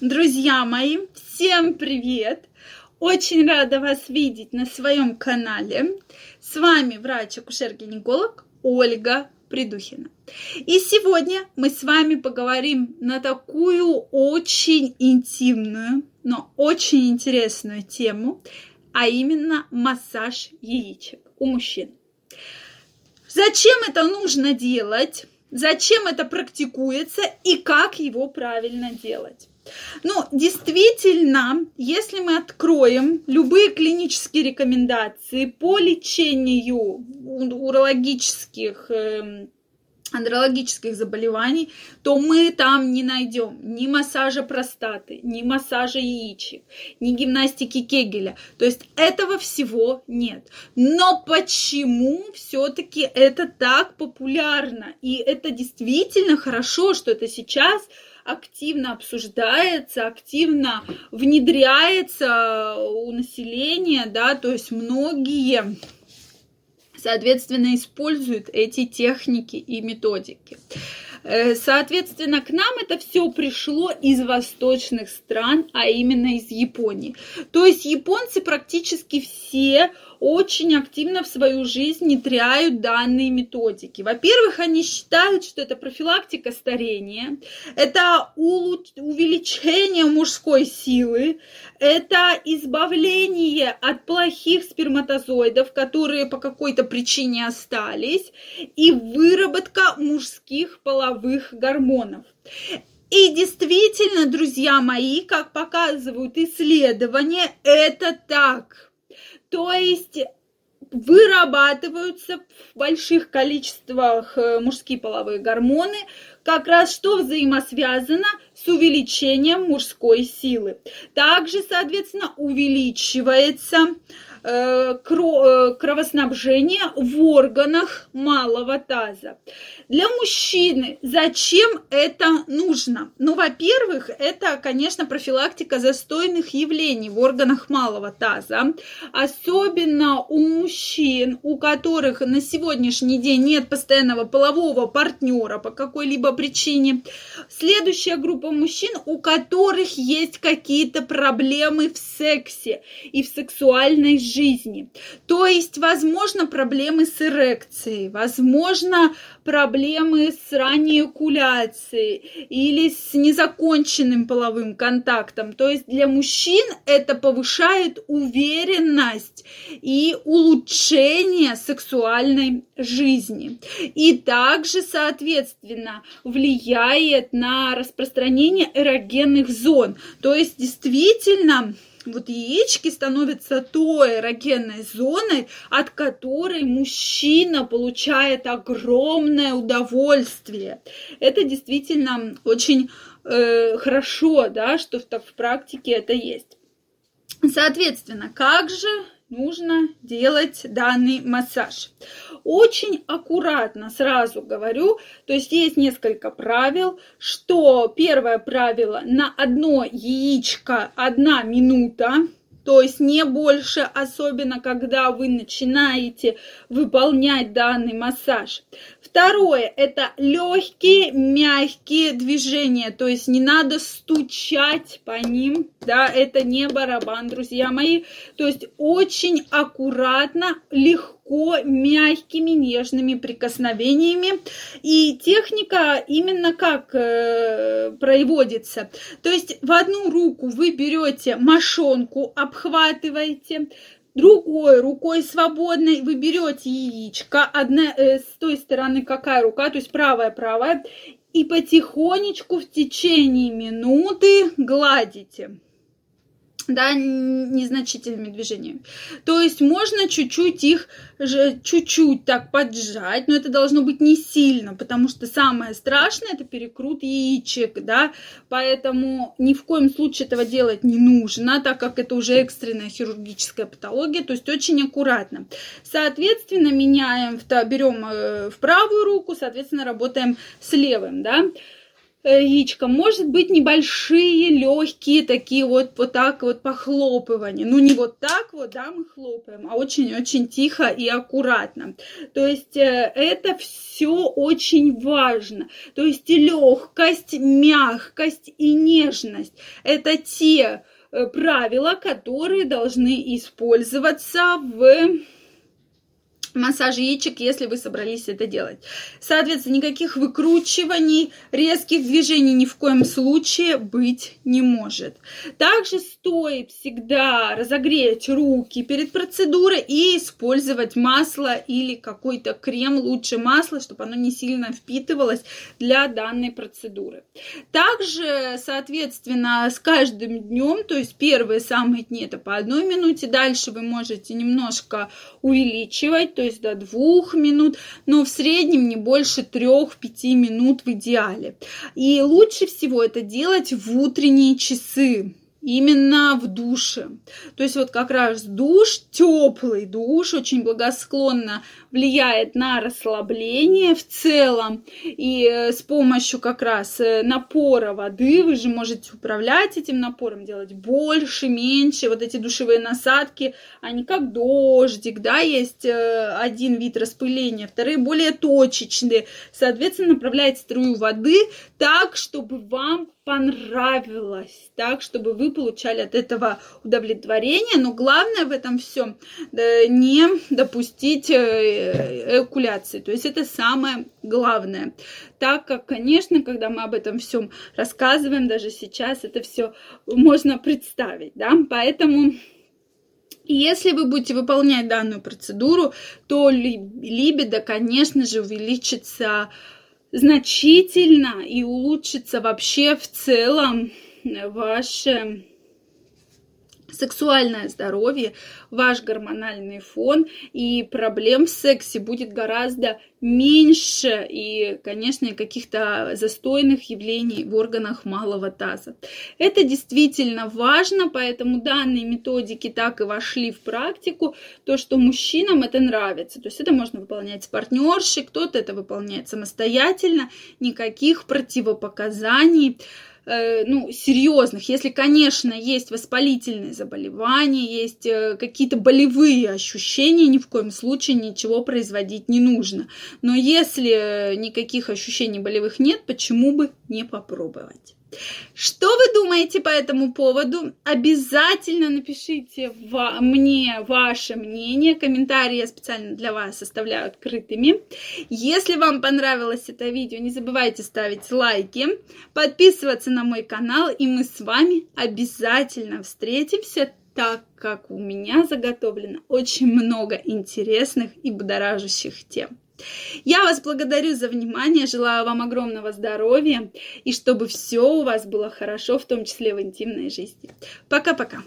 Друзья мои, всем привет! Очень рада вас видеть на своем канале. С вами врач-акушер-гинеколог Ольга Придухина. И сегодня мы с вами поговорим на такую очень интимную, но очень интересную тему, а именно массаж яичек у мужчин. Зачем это нужно делать? Зачем это практикуется и как его правильно делать? Ну, действительно, если мы откроем любые клинические рекомендации по лечению урологических эм, андрологических заболеваний, то мы там не найдем ни массажа простаты, ни массажа яичек, ни гимнастики Кегеля. То есть этого всего нет. Но почему все-таки это так популярно? И это действительно хорошо, что это сейчас активно обсуждается, активно внедряется у населения, да, то есть многие соответственно, используют эти техники и методики. Э, соответственно, к нам это все пришло из восточных стран, а именно из Японии. То есть японцы практически все очень активно в свою жизнь внедряют данные методики. Во-первых, они считают, что это профилактика старения, это увеличение мужской силы, это избавление от плохих сперматозоидов, которые по какой-то причине остались, и выработка мужских половых гормонов. И действительно, друзья мои, как показывают исследования, это так. То есть вырабатываются в больших количествах э, мужские половые гормоны, как раз что взаимосвязано с увеличением мужской силы. Также, соответственно, увеличивается кровоснабжения в органах малого таза. Для мужчины зачем это нужно? Ну, во-первых, это, конечно, профилактика застойных явлений в органах малого таза, особенно у мужчин, у которых на сегодняшний день нет постоянного полового партнера по какой-либо причине. Следующая группа мужчин, у которых есть какие-то проблемы в сексе и в сексуальной жизни жизни. То есть, возможно, проблемы с эрекцией, возможно, проблемы с ранней экуляцией или с незаконченным половым контактом. То есть для мужчин это повышает уверенность и улучшение сексуальной жизни. И также, соответственно, влияет на распространение эрогенных зон. То есть действительно вот яички становятся той эрогенной зоной, от которой мужчина получает огромное удовольствие. Это действительно очень э, хорошо, да, что в, в практике это есть. Соответственно, как же нужно делать данный массаж? очень аккуратно сразу говорю, то есть есть несколько правил, что первое правило на одно яичко одна минута, то есть не больше, особенно когда вы начинаете выполнять данный массаж. Второе – это легкие, мягкие движения, то есть не надо стучать по ним, да, это не барабан, друзья мои, то есть очень аккуратно, легко мягкими, нежными прикосновениями. И техника именно как э, проводится. То есть в одну руку вы берете мошонку, обхватываете, другой рукой свободной вы берете яичко, одна, э, с той стороны какая рука, то есть правая, правая, и потихонечку в течение минуты гладите да, незначительными движениями. То есть можно чуть-чуть их, чуть-чуть так поджать, но это должно быть не сильно, потому что самое страшное это перекрут яичек, да, поэтому ни в коем случае этого делать не нужно, так как это уже экстренная хирургическая патология, то есть очень аккуратно. Соответственно, меняем, берем э, в правую руку, соответственно, работаем с левым, да. Э, яичко, может быть небольшие, легкие, такие вот, вот так вот похлопывания. Ну, не вот так вот, да, мы хлопаем, а очень-очень тихо и аккуратно. То есть э, это все очень важно. То есть легкость, мягкость и нежность. Это те э, правила, которые должны использоваться в массаж яичек, если вы собрались это делать. Соответственно, никаких выкручиваний, резких движений ни в коем случае быть не может. Также стоит всегда разогреть руки перед процедурой и использовать масло или какой-то крем, лучше масло, чтобы оно не сильно впитывалось для данной процедуры. Также, соответственно, с каждым днем, то есть первые самые дни это по одной минуте, дальше вы можете немножко увеличивать, то есть до двух минут, но в среднем не больше трех-пяти минут в идеале. И лучше всего это делать в утренние часы именно в душе. То есть вот как раз душ, теплый душ, очень благосклонно влияет на расслабление в целом. И э, с помощью как раз э, напора воды вы же можете управлять этим напором, делать больше, меньше. Вот эти душевые насадки, они как дождик, да, есть э, один вид распыления, вторые более точечные. Соответственно, направляет струю воды так, чтобы вам понравилось, так, чтобы вы получали от этого удовлетворение. Но главное в этом всем не допустить э, эякуляции. То есть это самое главное. Так как, конечно, когда мы об этом всем рассказываем, даже сейчас это все можно представить, да, поэтому если вы будете выполнять данную процедуру, то либидо, конечно же, увеличится значительно и улучшится вообще в целом ваше сексуальное здоровье, ваш гормональный фон, и проблем в сексе будет гораздо меньше, и, конечно, каких-то застойных явлений в органах малого таза. Это действительно важно, поэтому данные методики так и вошли в практику, то, что мужчинам это нравится. То есть это можно выполнять с партнершей, кто-то это выполняет самостоятельно, никаких противопоказаний ну, серьезных, если, конечно, есть воспалительные заболевания, есть э, какие-то болевые ощущения, ни в коем случае ничего производить не нужно. Но если никаких ощущений болевых нет, почему бы не попробовать? Что вы думаете по этому поводу? Обязательно напишите мне ваше мнение. Комментарии я специально для вас оставляю открытыми. Если вам понравилось это видео, не забывайте ставить лайки, подписываться на мой канал, и мы с вами обязательно встретимся, так как у меня заготовлено очень много интересных и будоражащих тем. Я вас благодарю за внимание, желаю вам огромного здоровья и чтобы все у вас было хорошо, в том числе в интимной жизни. Пока-пока.